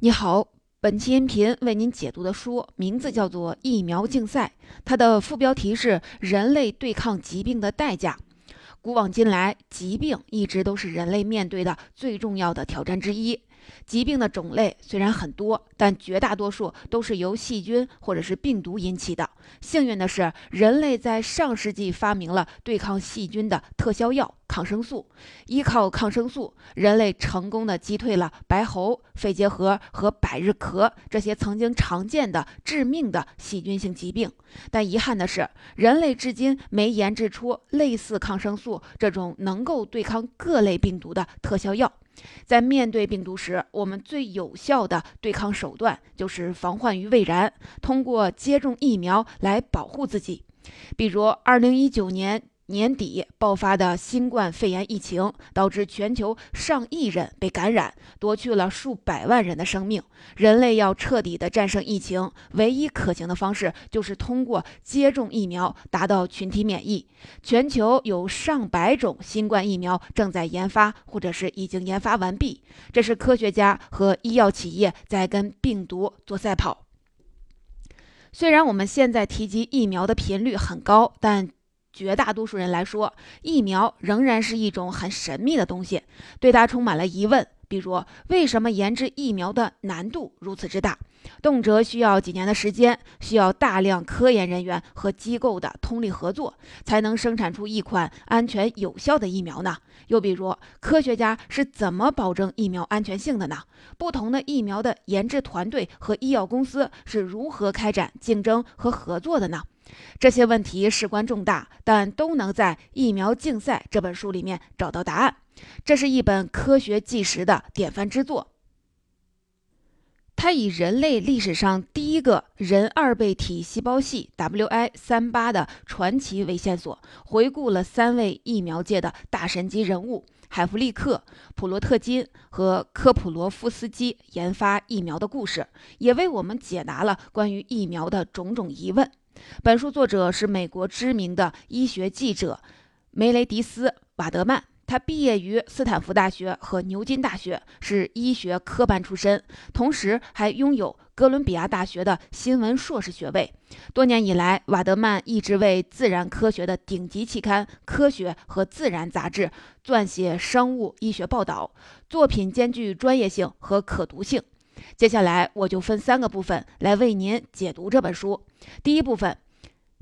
你好，本期音频为您解读的书名字叫做《疫苗竞赛》，它的副标题是“人类对抗疾病的代价”。古往今来，疾病一直都是人类面对的最重要的挑战之一。疾病的种类虽然很多，但绝大多数都是由细菌或者是病毒引起的。幸运的是，人类在上世纪发明了对抗细菌的特效药——抗生素。依靠抗生素，人类成功的击退了白喉、肺结核和百日咳这些曾经常见的致命的细菌性疾病。但遗憾的是，人类至今没研制出类似抗生素这种能够对抗各类病毒的特效药。在面对病毒时，我们最有效的对抗手段就是防患于未然，通过接种疫苗来保护自己。比如，二零一九年。年底爆发的新冠肺炎疫情，导致全球上亿人被感染，夺去了数百万人的生命。人类要彻底的战胜疫情，唯一可行的方式就是通过接种疫苗达到群体免疫。全球有上百种新冠疫苗正在研发，或者是已经研发完毕。这是科学家和医药企业在跟病毒做赛跑。虽然我们现在提及疫苗的频率很高，但绝大多数人来说，疫苗仍然是一种很神秘的东西，对它充满了疑问。比如，为什么研制疫苗的难度如此之大，动辄需要几年的时间，需要大量科研人员和机构的通力合作，才能生产出一款安全有效的疫苗呢？又比如，科学家是怎么保证疫苗安全性的呢？不同的疫苗的研制团队和医药公司是如何开展竞争和合作的呢？这些问题事关重大，但都能在《疫苗竞赛》这本书里面找到答案。这是一本科学纪实的典范之作。它以人类历史上第一个人二倍体细胞系 WI 三八的传奇为线索，回顾了三位疫苗界的大神级人物海弗利克、普罗特金和科普罗夫斯基研发疫苗的故事，也为我们解答了关于疫苗的种种疑问。本书作者是美国知名的医学记者梅雷迪斯·瓦德曼，他毕业于斯坦福大学和牛津大学，是医学科班出身，同时还拥有哥伦比亚大学的新闻硕士学位。多年以来，瓦德曼一直为自然科学的顶级期刊《科学》和《自然》杂志撰写生物医学报道，作品兼具专业性和可读性。接下来，我就分三个部分来为您解读这本书。第一部分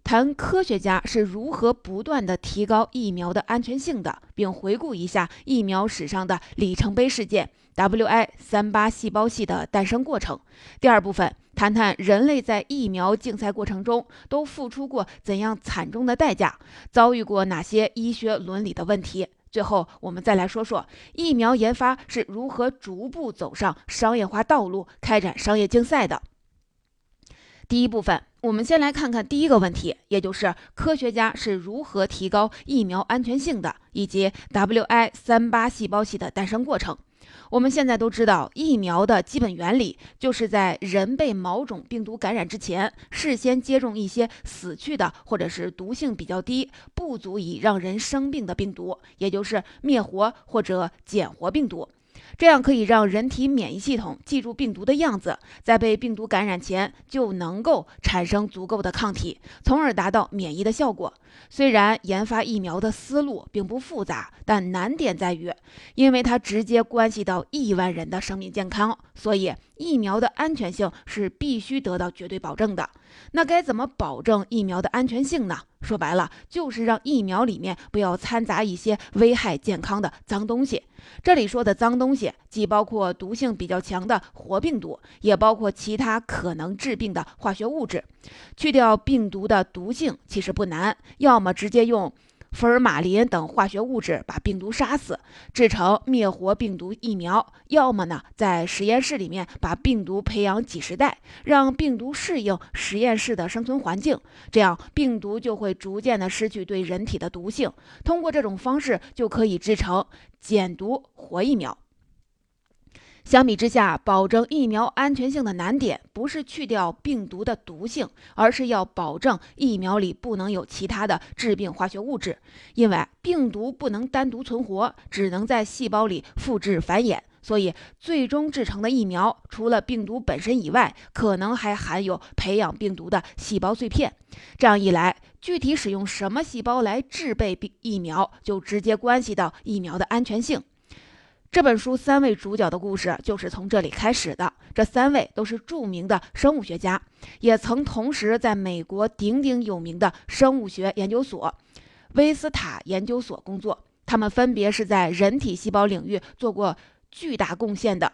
谈科学家是如何不断的提高疫苗的安全性的，并回顾一下疫苗史上的里程碑事件 ——WI 三八细胞系的诞生过程。第二部分谈谈人类在疫苗竞赛过程中都付出过怎样惨重的代价，遭遇过哪些医学伦理的问题。最后，我们再来说说疫苗研发是如何逐步走上商业化道路、开展商业竞赛的。第一部分，我们先来看看第一个问题，也就是科学家是如何提高疫苗安全性的，以及 WI 三八细胞系的诞生过程。我们现在都知道，疫苗的基本原理就是在人被某种病毒感染之前，事先接种一些死去的或者是毒性比较低、不足以让人生病的病毒，也就是灭活或者减活病毒。这样可以让人体免疫系统记住病毒的样子，在被病毒感染前就能够产生足够的抗体，从而达到免疫的效果。虽然研发疫苗的思路并不复杂，但难点在于，因为它直接关系到亿万人的生命健康，所以疫苗的安全性是必须得到绝对保证的。那该怎么保证疫苗的安全性呢？说白了，就是让疫苗里面不要掺杂一些危害健康的脏东西。这里说的脏东西，既包括毒性比较强的活病毒，也包括其他可能致病的化学物质。去掉病毒的毒性其实不难，要么直接用。福尔马林等化学物质把病毒杀死，制成灭活病毒疫苗；要么呢，在实验室里面把病毒培养几十代，让病毒适应实验室的生存环境，这样病毒就会逐渐的失去对人体的毒性。通过这种方式，就可以制成减毒活疫苗。相比之下，保证疫苗安全性的难点不是去掉病毒的毒性，而是要保证疫苗里不能有其他的致病化学物质。因为病毒不能单独存活，只能在细胞里复制繁衍，所以最终制成的疫苗除了病毒本身以外，可能还含有培养病毒的细胞碎片。这样一来，具体使用什么细胞来制备病疫苗，就直接关系到疫苗的安全性。这本书三位主角的故事就是从这里开始的。这三位都是著名的生物学家，也曾同时在美国鼎鼎有名的生物学研究所威斯塔研究所工作。他们分别是在人体细胞领域做过巨大贡献的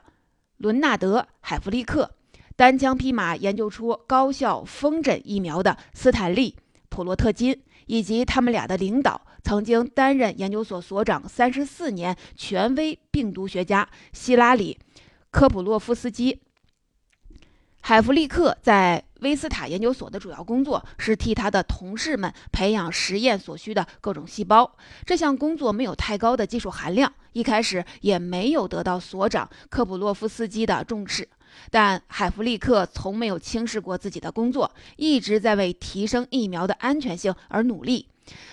伦纳德·海弗利克，单枪匹马研究出高效风疹疫苗的斯坦利·普洛特金，以及他们俩的领导。曾经担任研究所所长三十四年、权威病毒学家希拉里·科普洛夫斯基。海弗利克在威斯塔研究所的主要工作是替他的同事们培养实验所需的各种细胞。这项工作没有太高的技术含量，一开始也没有得到所长科普洛夫斯基的重视。但海弗利克从没有轻视过自己的工作，一直在为提升疫苗的安全性而努力。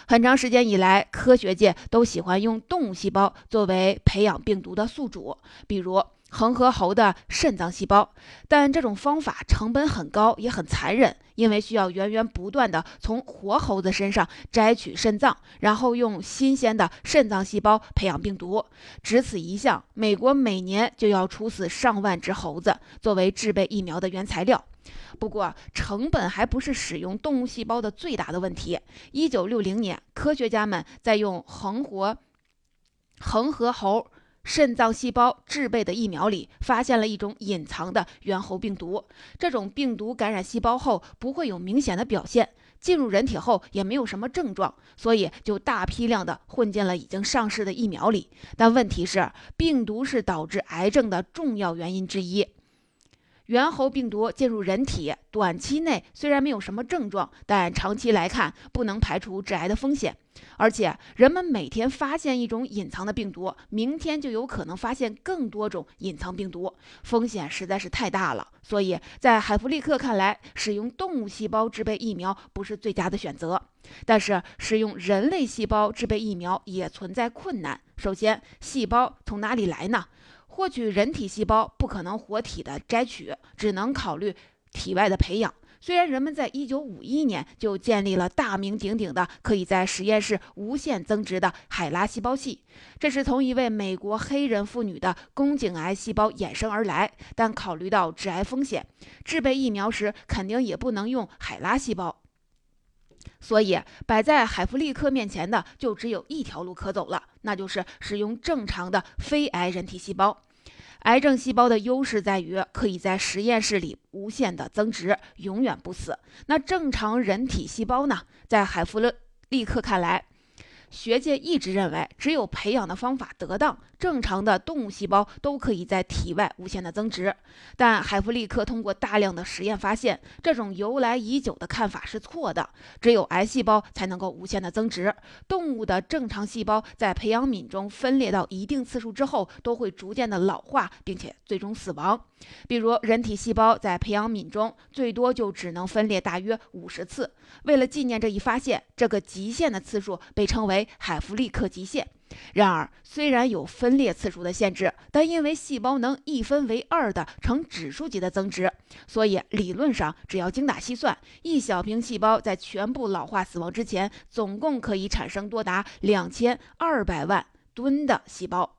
很长时间以来，科学界都喜欢用动物细胞作为培养病毒的宿主，比如恒河猴的肾脏细胞。但这种方法成本很高，也很残忍，因为需要源源不断地从活猴子身上摘取肾脏，然后用新鲜的肾脏细胞培养病毒。只此一项，美国每年就要处死上万只猴子，作为制备疫苗的原材料。不过，成本还不是使用动物细胞的最大的问题。一九六零年，科学家们在用恒活恒河猴肾脏细胞制备的疫苗里，发现了一种隐藏的猿猴病毒。这种病毒感染细胞后不会有明显的表现，进入人体后也没有什么症状，所以就大批量的混进了已经上市的疫苗里。但问题是，病毒是导致癌症的重要原因之一。猿猴病毒进入人体，短期内虽然没有什么症状，但长期来看不能排除致癌的风险。而且，人们每天发现一种隐藏的病毒，明天就有可能发现更多种隐藏病毒，风险实在是太大了。所以在海弗利克看来，使用动物细胞制备疫苗不是最佳的选择。但是，使用人类细胞制备疫苗也存在困难。首先，细胞从哪里来呢？获取人体细胞不可能活体的摘取，只能考虑体外的培养。虽然人们在一九五一年就建立了大名鼎鼎的可以在实验室无限增殖的海拉细胞系，这是从一位美国黑人妇女的宫颈癌细胞衍生而来，但考虑到致癌风险，制备疫苗时肯定也不能用海拉细胞。所以摆在海弗利克面前的就只有一条路可走了，那就是使用正常的非癌人体细胞。癌症细胞的优势在于可以在实验室里无限的增值，永远不死。那正常人体细胞呢？在海弗勒利克看来。学界一直认为，只有培养的方法得当，正常的动物细胞都可以在体外无限的增殖。但海弗利克通过大量的实验发现，这种由来已久的看法是错的。只有癌细胞才能够无限的增殖，动物的正常细胞在培养皿中分裂到一定次数之后，都会逐渐的老化，并且最终死亡。比如，人体细胞在培养皿中最多就只能分裂大约五十次。为了纪念这一发现，这个极限的次数被称为海弗利克极限。然而，虽然有分裂次数的限制，但因为细胞能一分为二的呈指数级的增值，所以理论上只要精打细算，一小瓶细胞在全部老化死亡之前，总共可以产生多达两千二百万吨的细胞。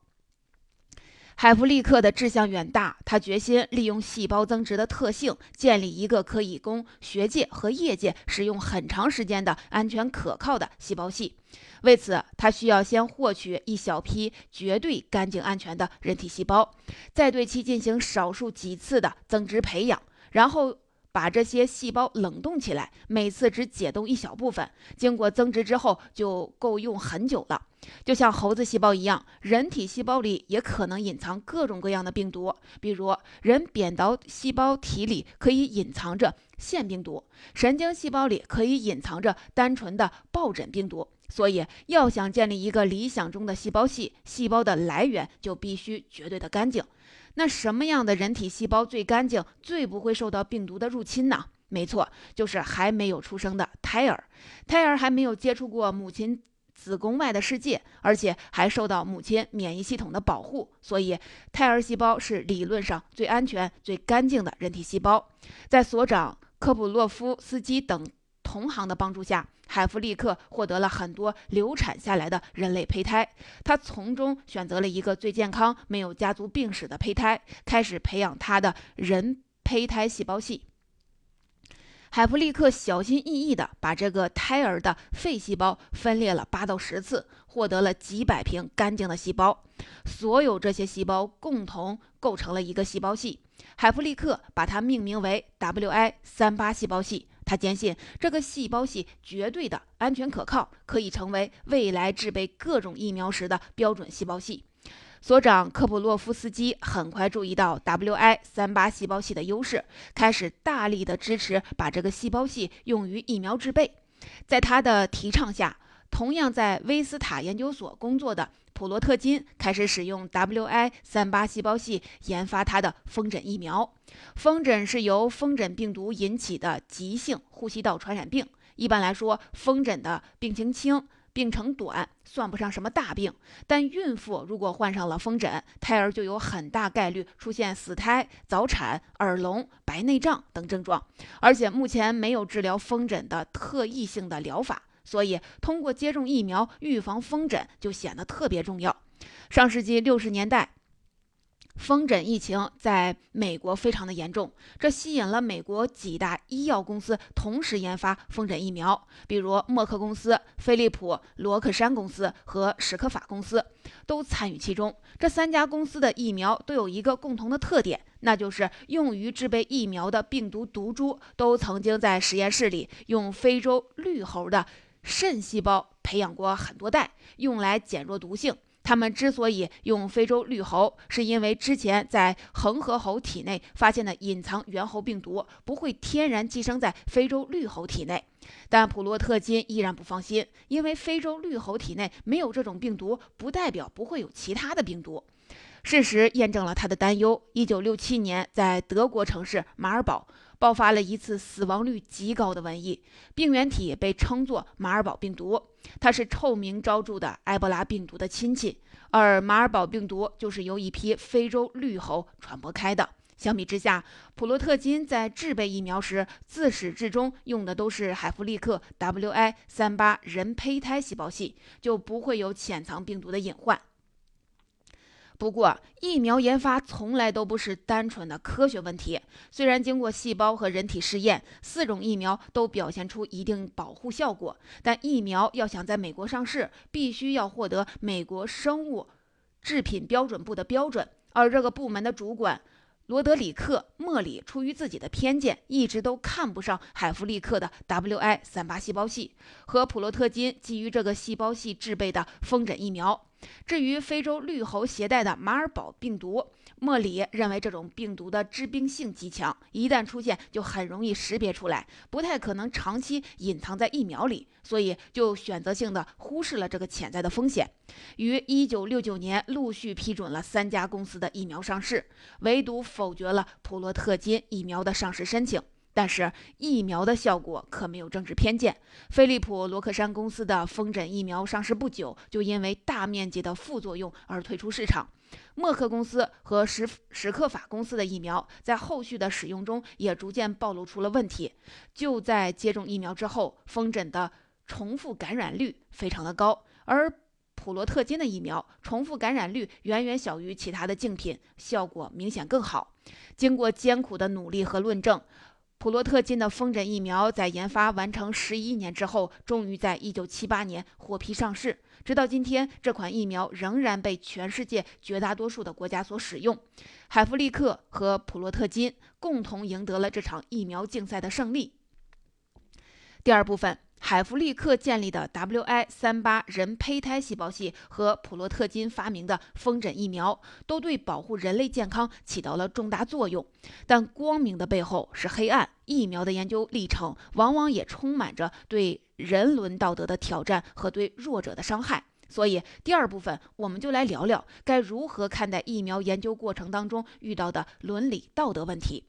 海弗利克的志向远大，他决心利用细胞增殖的特性，建立一个可以供学界和业界使用很长时间的安全可靠的细胞系。为此，他需要先获取一小批绝对干净安全的人体细胞，再对其进行少数几次的增殖培养，然后。把这些细胞冷冻起来，每次只解冻一小部分，经过增殖之后就够用很久了。就像猴子细胞一样，人体细胞里也可能隐藏各种各样的病毒，比如人扁桃细胞体里可以隐藏着腺病毒，神经细胞里可以隐藏着单纯的疱疹病毒。所以，要想建立一个理想中的细胞系，细胞的来源就必须绝对的干净。那什么样的人体细胞最干净、最不会受到病毒的入侵呢？没错，就是还没有出生的胎儿。胎儿还没有接触过母亲子宫外的世界，而且还受到母亲免疫系统的保护，所以胎儿细胞是理论上最安全、最干净的人体细胞。在所长科普洛夫斯基等同行的帮助下，海弗利克获得了很多流产下来的人类胚胎。他从中选择了一个最健康、没有家族病史的胚胎，开始培养他的人胚胎细胞系。海弗利克小心翼翼地把这个胎儿的肺细胞分裂了八到十次，获得了几百瓶干净的细胞。所有这些细胞共同构成了一个细胞系。海弗利克把它命名为 WI 三八细胞系。他坚信这个细胞系绝对的安全可靠，可以成为未来制备各种疫苗时的标准细胞系。所长科普洛夫斯基很快注意到 WI 三八细胞系的优势，开始大力的支持把这个细胞系用于疫苗制备。在他的提倡下，同样在威斯塔研究所工作的普罗特金开始使用 WI 三八细胞系研发他的风疹疫苗。风疹是由风疹病毒引起的急性呼吸道传染病。一般来说，风疹的病情轻。病程短算不上什么大病，但孕妇如果患上了风疹，胎儿就有很大概率出现死胎、早产、耳聋、白内障等症状。而且目前没有治疗风疹的特异性的疗法，所以通过接种疫苗预防风疹就显得特别重要。上世纪六十年代。风疹疫情在美国非常的严重，这吸引了美国几大医药公司同时研发风疹疫苗，比如默克公司、飞利浦、罗克山公司和史克法公司都参与其中。这三家公司的疫苗都有一个共同的特点，那就是用于制备疫苗的病毒毒株都曾经在实验室里用非洲绿猴的肾细胞培养过很多代，用来减弱毒性。他们之所以用非洲绿猴，是因为之前在恒河猴体内发现的隐藏猿猴病毒不会天然寄生在非洲绿猴体内。但普洛特金依然不放心，因为非洲绿猴体内没有这种病毒，不代表不会有其他的病毒。事实验证了他的担忧。一九六七年，在德国城市马尔堡。爆发了一次死亡率极高的瘟疫，病原体被称作马尔堡病毒，它是臭名昭著的埃博拉病毒的亲戚，而马尔堡病毒就是由一批非洲绿猴传播开的。相比之下，普洛特金在制备疫苗时，自始至终用的都是海弗利克 WI 三八人胚胎细胞系，就不会有潜藏病毒的隐患。不过，疫苗研发从来都不是单纯的科学问题。虽然经过细胞和人体试验，四种疫苗都表现出一定保护效果，但疫苗要想在美国上市，必须要获得美国生物制品标准部的标准。而这个部门的主管罗德里克·莫里出于自己的偏见，一直都看不上海弗利克的 WI 三八细胞系和普洛特金基于这个细胞系制备的风疹疫苗。至于非洲绿猴携带的马尔堡病毒，莫里认为这种病毒的致病性极强，一旦出现就很容易识别出来，不太可能长期隐藏在疫苗里，所以就选择性的忽视了这个潜在的风险。于一九六九年陆续批准了三家公司的疫苗上市，唯独否决了普洛特金疫苗的上市申请。但是疫苗的效果可没有政治偏见。飞利浦罗克山公司的风疹疫苗上市不久，就因为大面积的副作用而退出市场。默克公司和史史克法公司的疫苗在后续的使用中也逐渐暴露出了问题。就在接种疫苗之后，风疹的重复感染率非常的高，而普罗特金的疫苗重复感染率远远小于其他的竞品，效果明显更好。经过艰苦的努力和论证。普洛特金的风疹疫苗在研发完成十一年之后，终于在一九七八年获批上市。直到今天，这款疫苗仍然被全世界绝大多数的国家所使用。海弗利克和普洛特金共同赢得了这场疫苗竞赛的胜利。第二部分。海弗利克建立的 WI 三八人胚胎细胞系和普洛特金发明的风疹疫苗，都对保护人类健康起到了重大作用。但光明的背后是黑暗，疫苗的研究历程往往也充满着对人伦道德的挑战和对弱者的伤害。所以第二部分我们就来聊聊该如何看待疫苗研究过程当中遇到的伦理道德问题。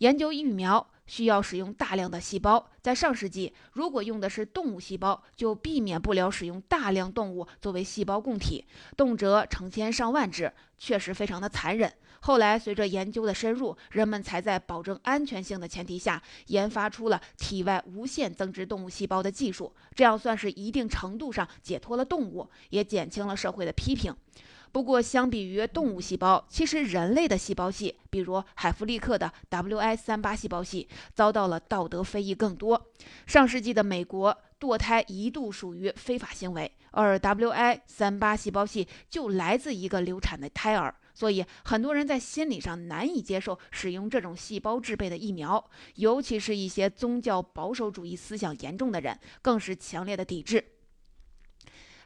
研究疫苗。需要使用大量的细胞，在上世纪，如果用的是动物细胞，就避免不了使用大量动物作为细胞供体，动辄成千上万只，确实非常的残忍。后来，随着研究的深入，人们才在保证安全性的前提下，研发出了体外无限增殖动物细胞的技术，这样算是一定程度上解脱了动物，也减轻了社会的批评。不过，相比于动物细胞，其实人类的细胞系，比如海弗利克的 WI 三八细胞系，遭到了道德非议更多。上世纪的美国，堕胎一度属于非法行为，而 WI 三八细胞系就来自一个流产的胎儿，所以很多人在心理上难以接受使用这种细胞制备的疫苗，尤其是一些宗教保守主义思想严重的人，更是强烈的抵制。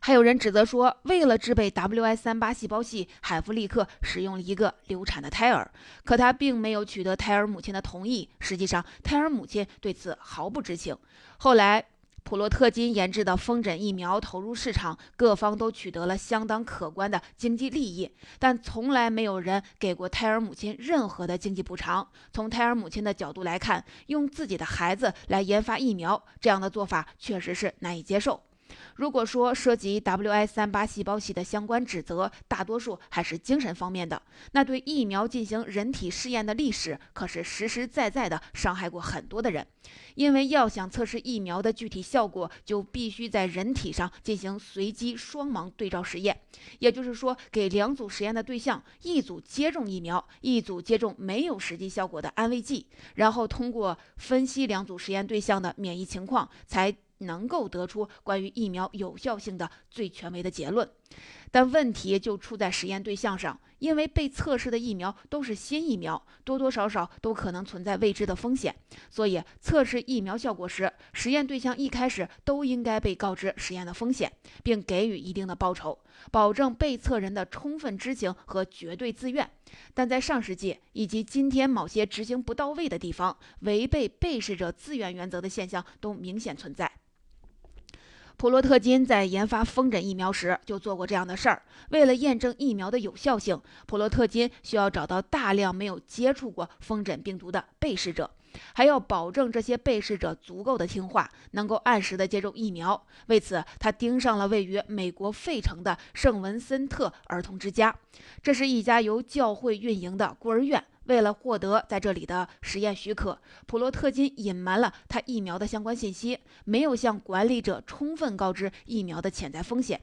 还有人指责说，为了制备 WI 三八细胞系，海弗利克使用了一个流产的胎儿，可他并没有取得胎儿母亲的同意。实际上，胎儿母亲对此毫不知情。后来，普洛特金研制的风疹疫苗投入市场，各方都取得了相当可观的经济利益，但从来没有人给过胎儿母亲任何的经济补偿。从胎儿母亲的角度来看，用自己的孩子来研发疫苗，这样的做法确实是难以接受。如果说涉及 WI 三八细胞系的相关指责，大多数还是精神方面的，那对疫苗进行人体试验的历史，可是实实在在的伤害过很多的人。因为要想测试疫苗的具体效果，就必须在人体上进行随机双盲对照实验，也就是说，给两组实验的对象，一组接种疫苗，一组接种没有实际效果的安慰剂，然后通过分析两组实验对象的免疫情况，才。能够得出关于疫苗有效性的最权威的结论，但问题就出在实验对象上，因为被测试的疫苗都是新疫苗，多多少少都可能存在未知的风险，所以测试疫苗效果时，实验对象一开始都应该被告知实验的风险，并给予一定的报酬，保证被测人的充分知情和绝对自愿。但在上世纪以及今天某些执行不到位的地方，违背被试者自愿原则的现象都明显存在。普洛特金在研发风疹疫苗时就做过这样的事儿。为了验证疫苗的有效性，普洛特金需要找到大量没有接触过风疹病毒的被试者，还要保证这些被试者足够的听话，能够按时的接种疫苗。为此，他盯上了位于美国费城的圣文森特儿童之家，这是一家由教会运营的孤儿院。为了获得在这里的实验许可，普洛特金隐瞒了他疫苗的相关信息，没有向管理者充分告知疫苗的潜在风险。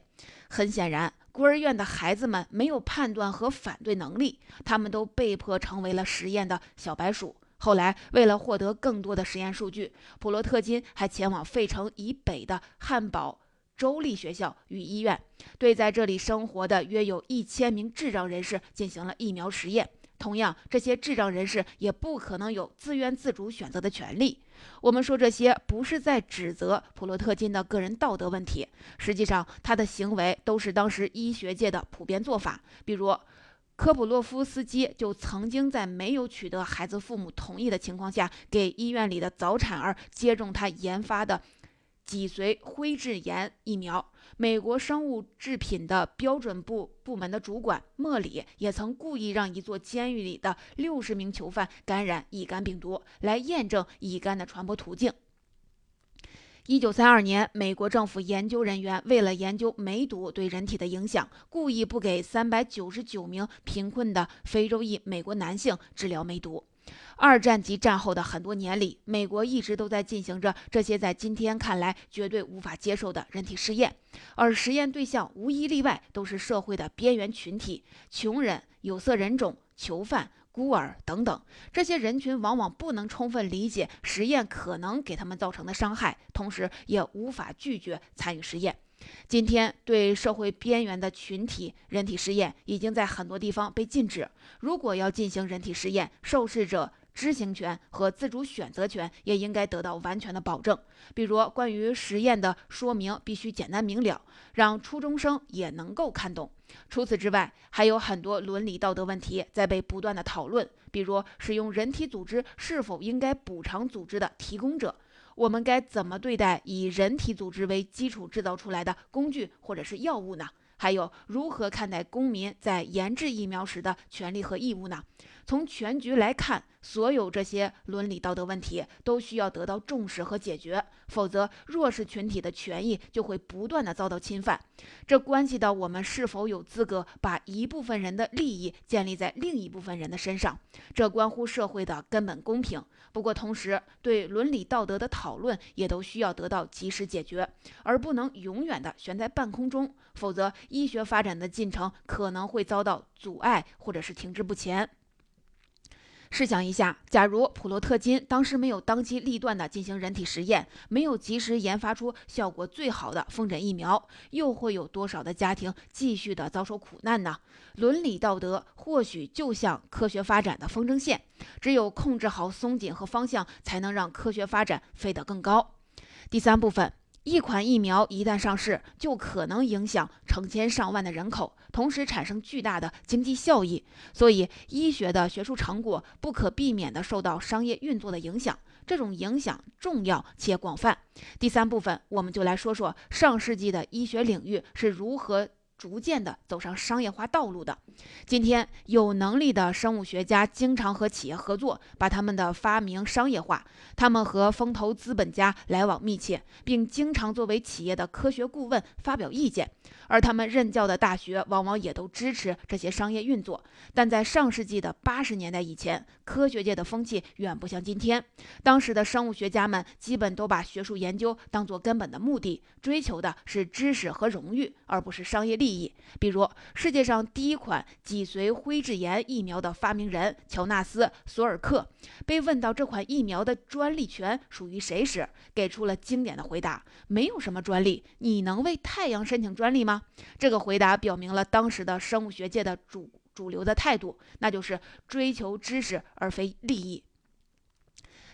很显然，孤儿院的孩子们没有判断和反对能力，他们都被迫成为了实验的小白鼠。后来，为了获得更多的实验数据，普洛特金还前往费城以北的汉堡州立学校与医院，对在这里生活的约有一千名智障人士进行了疫苗实验。同样，这些智障人士也不可能有自愿自主选择的权利。我们说这些不是在指责普洛特金的个人道德问题，实际上他的行为都是当时医学界的普遍做法。比如，科普洛夫斯基就曾经在没有取得孩子父母同意的情况下，给医院里的早产儿接种他研发的。脊髓灰质炎疫苗，美国生物制品的标准部部门的主管莫里也曾故意让一座监狱里的六十名囚犯感染乙肝病毒，来验证乙肝的传播途径。一九三二年，美国政府研究人员为了研究梅毒对人体的影响，故意不给三百九十九名贫困的非洲裔美国男性治疗梅毒。二战及战后的很多年里，美国一直都在进行着这些在今天看来绝对无法接受的人体试验，而实验对象无一例外都是社会的边缘群体、穷人、有色人种、囚犯、孤儿等等。这些人群往往不能充分理解实验可能给他们造成的伤害，同时也无法拒绝参与实验。今天，对社会边缘的群体人体实验已经在很多地方被禁止。如果要进行人体实验，受试者知情权和自主选择权也应该得到完全的保证。比如，关于实验的说明必须简单明了，让初中生也能够看懂。除此之外，还有很多伦理道德问题在被不断的讨论。比如，使用人体组织是否应该补偿组织的提供者。我们该怎么对待以人体组织为基础制造出来的工具或者是药物呢？还有如何看待公民在研制疫苗时的权利和义务呢？从全局来看，所有这些伦理道德问题都需要得到重视和解决，否则弱势群体的权益就会不断的遭到侵犯。这关系到我们是否有资格把一部分人的利益建立在另一部分人的身上，这关乎社会的根本公平。不过，同时对伦理道德的讨论也都需要得到及时解决，而不能永远的悬在半空中，否则医学发展的进程可能会遭到阻碍，或者是停滞不前。试想一下，假如普洛特金当时没有当机立断地进行人体实验，没有及时研发出效果最好的风疹疫苗，又会有多少的家庭继续的遭受苦难呢？伦理道德或许就像科学发展的风筝线，只有控制好松紧和方向，才能让科学发展飞得更高。第三部分。一款疫苗一旦上市，就可能影响成千上万的人口，同时产生巨大的经济效益。所以，医学的学术成果不可避免地受到商业运作的影响，这种影响重要且广泛。第三部分，我们就来说说上世纪的医学领域是如何。逐渐的走上商业化道路的，今天有能力的生物学家经常和企业合作，把他们的发明商业化。他们和风投资本家来往密切，并经常作为企业的科学顾问发表意见。而他们任教的大学往往也都支持这些商业运作。但在上世纪的八十年代以前，科学界的风气远不像今天。当时的生物学家们基本都把学术研究当作根本的目的，追求的是知识和荣誉，而不是商业利益。比如，世界上第一款脊髓灰质炎疫苗的发明人乔纳斯·索尔克被问到这款疫苗的专利权属于谁时，给出了经典的回答：“没有什么专利。你能为太阳申请专利吗？”这个回答表明了当时的生物学界的主主流的态度，那就是追求知识而非利益。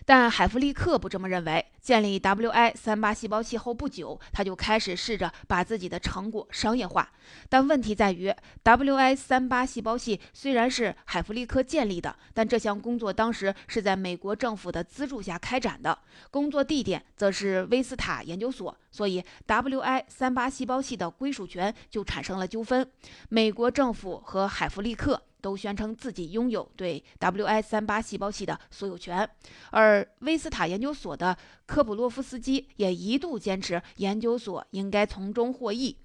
但海弗利克不这么认为。建立 WI 三八细胞器后不久，他就开始试着把自己的成果商业化。但问题在于，WI 三八细胞器虽然是海弗利克建立的，但这项工作当时是在美国政府的资助下开展的，工作地点则是威斯塔研究所，所以 WI 三八细胞器的归属权就产生了纠纷。美国政府和海弗利克。都宣称自己拥有对 WI 三八细胞器的所有权，而威斯塔研究所的科普洛夫斯基也一度坚持研究所应该从中获益，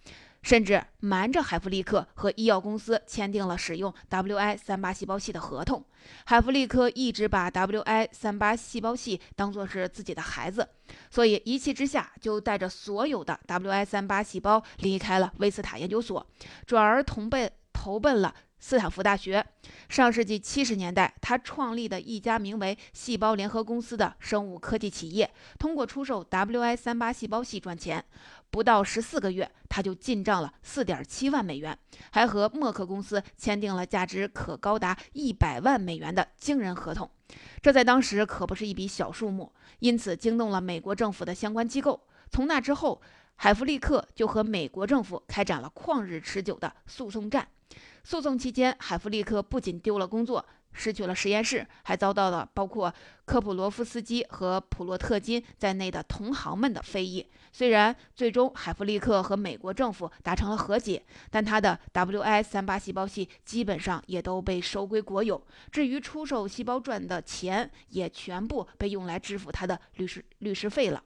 甚至瞒着海弗利克和医药公司签订了使用 WI 三八细胞器的合同。海弗利克一直把 WI 三八细胞器当作是自己的孩子，所以一气之下就带着所有的 WI 三八细胞离开了威斯塔研究所，转而同奔投奔了。斯坦福大学，上世纪七十年代，他创立的一家名为“细胞联合公司”的生物科技企业，通过出售 WI 三八细胞系赚钱。不到十四个月，他就进账了四点七万美元，还和默克公司签订了价值可高达一百万美元的惊人合同。这在当时可不是一笔小数目，因此惊动了美国政府的相关机构。从那之后，海弗利克就和美国政府开展了旷日持久的诉讼战。诉讼期间，海弗利克不仅丢了工作，失去了实验室，还遭到了包括科普罗夫斯基和普洛特金在内的同行们的非议。虽然最终海弗利克和美国政府达成了和解，但他的 WI 三八细胞器基本上也都被收归国有。至于出售细胞赚的钱，也全部被用来支付他的律师律师费了。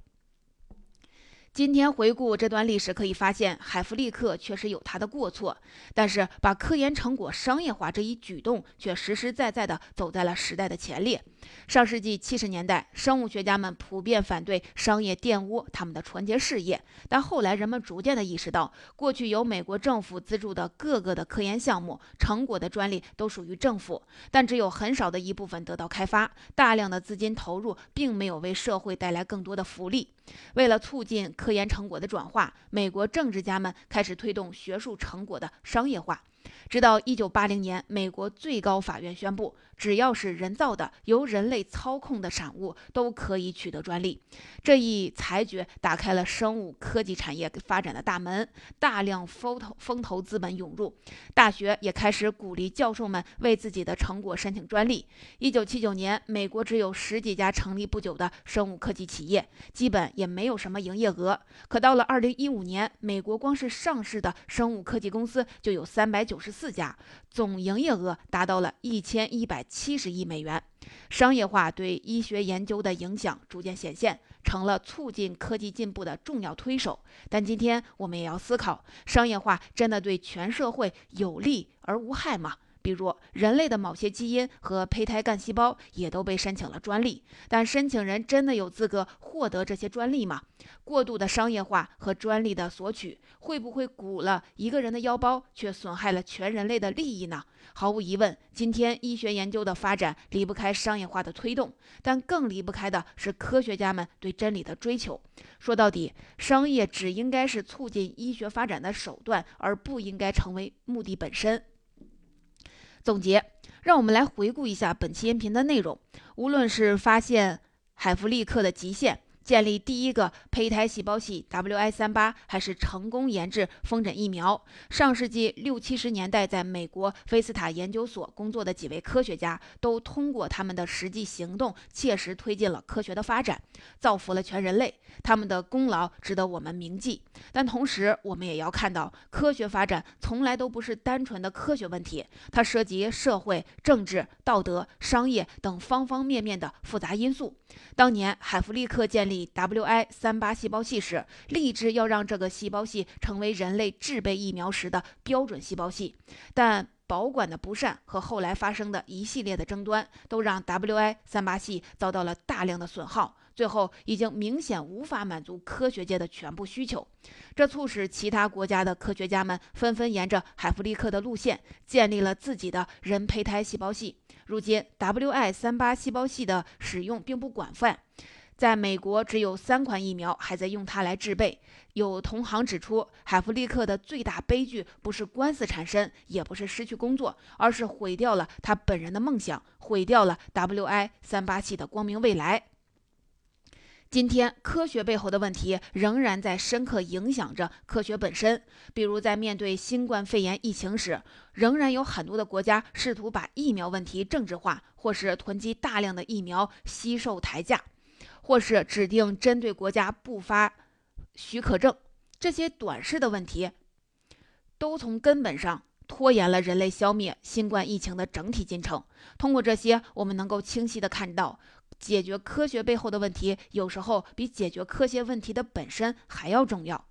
今天回顾这段历史，可以发现海弗利克确实有他的过错，但是把科研成果商业化这一举动却实实在在的走在了时代的前列。上世纪七十年代，生物学家们普遍反对商业玷污他们的纯洁事业，但后来人们逐渐地意识到，过去由美国政府资助的各个的科研项目成果的专利都属于政府，但只有很少的一部分得到开发，大量的资金投入并没有为社会带来更多的福利。为了促进科研成果的转化，美国政治家们开始推动学术成果的商业化。直到1980年，美国最高法院宣布，只要是人造的、由人类操控的产物，都可以取得专利。这一裁决打开了生物科技产业发展的大门，大量风投风投资本涌入，大学也开始鼓励教授们为自己的成果申请专利。一九七九年，美国只有十几家成立不久的生物科技企业，基本也没有什么营业额。可到了二零一五年，美国光是上市的生物科技公司就有三百九十四家，总营业额达到了一千一百七十亿美元。商业化对医学研究的影响逐渐显现，成了促进科技进步的重要推手。但今天我们也要思考：商业化真的对全社会有利而无害吗？比如，人类的某些基因和胚胎干细胞也都被申请了专利，但申请人真的有资格获得这些专利吗？过度的商业化和专利的索取，会不会鼓了一个人的腰包，却损害了全人类的利益呢？毫无疑问，今天医学研究的发展离不开商业化的推动，但更离不开的是科学家们对真理的追求。说到底，商业只应该是促进医学发展的手段，而不应该成为目的本身。总结，让我们来回顾一下本期音频的内容。无论是发现海弗利克的极限。建立第一个胚胎细胞系 WI38，还是成功研制风疹疫苗？上世纪六七十年代，在美国菲斯塔研究所工作的几位科学家，都通过他们的实际行动，切实推进了科学的发展，造福了全人类。他们的功劳值得我们铭记。但同时，我们也要看到，科学发展从来都不是单纯的科学问题，它涉及社会、政治、道德、商业等方方面面的复杂因素。当年海弗利克建立 WI 三八细胞系时，立志要让这个细胞系成为人类制备疫苗时的标准细胞系，但保管的不善和后来发生的一系列的争端，都让 WI 三八系遭到了大量的损耗，最后已经明显无法满足科学界的全部需求。这促使其他国家的科学家们纷纷沿着海弗利克的路线，建立了自己的人胚胎细胞系。如今，WI 三八细胞系的使用并不广泛，在美国只有三款疫苗还在用它来制备。有同行指出，海弗利克的最大悲剧不是官司缠身，也不是失去工作，而是毁掉了他本人的梦想，毁掉了 WI 三八七的光明未来。今天，科学背后的问题仍然在深刻影响着科学本身。比如，在面对新冠肺炎疫情时，仍然有很多的国家试图把疫苗问题政治化，或是囤积大量的疫苗吸售抬价，或是指定针对国家不发许可证。这些短视的问题，都从根本上拖延了人类消灭新冠疫情的整体进程。通过这些，我们能够清晰的看到。解决科学背后的问题，有时候比解决科学问题的本身还要重要。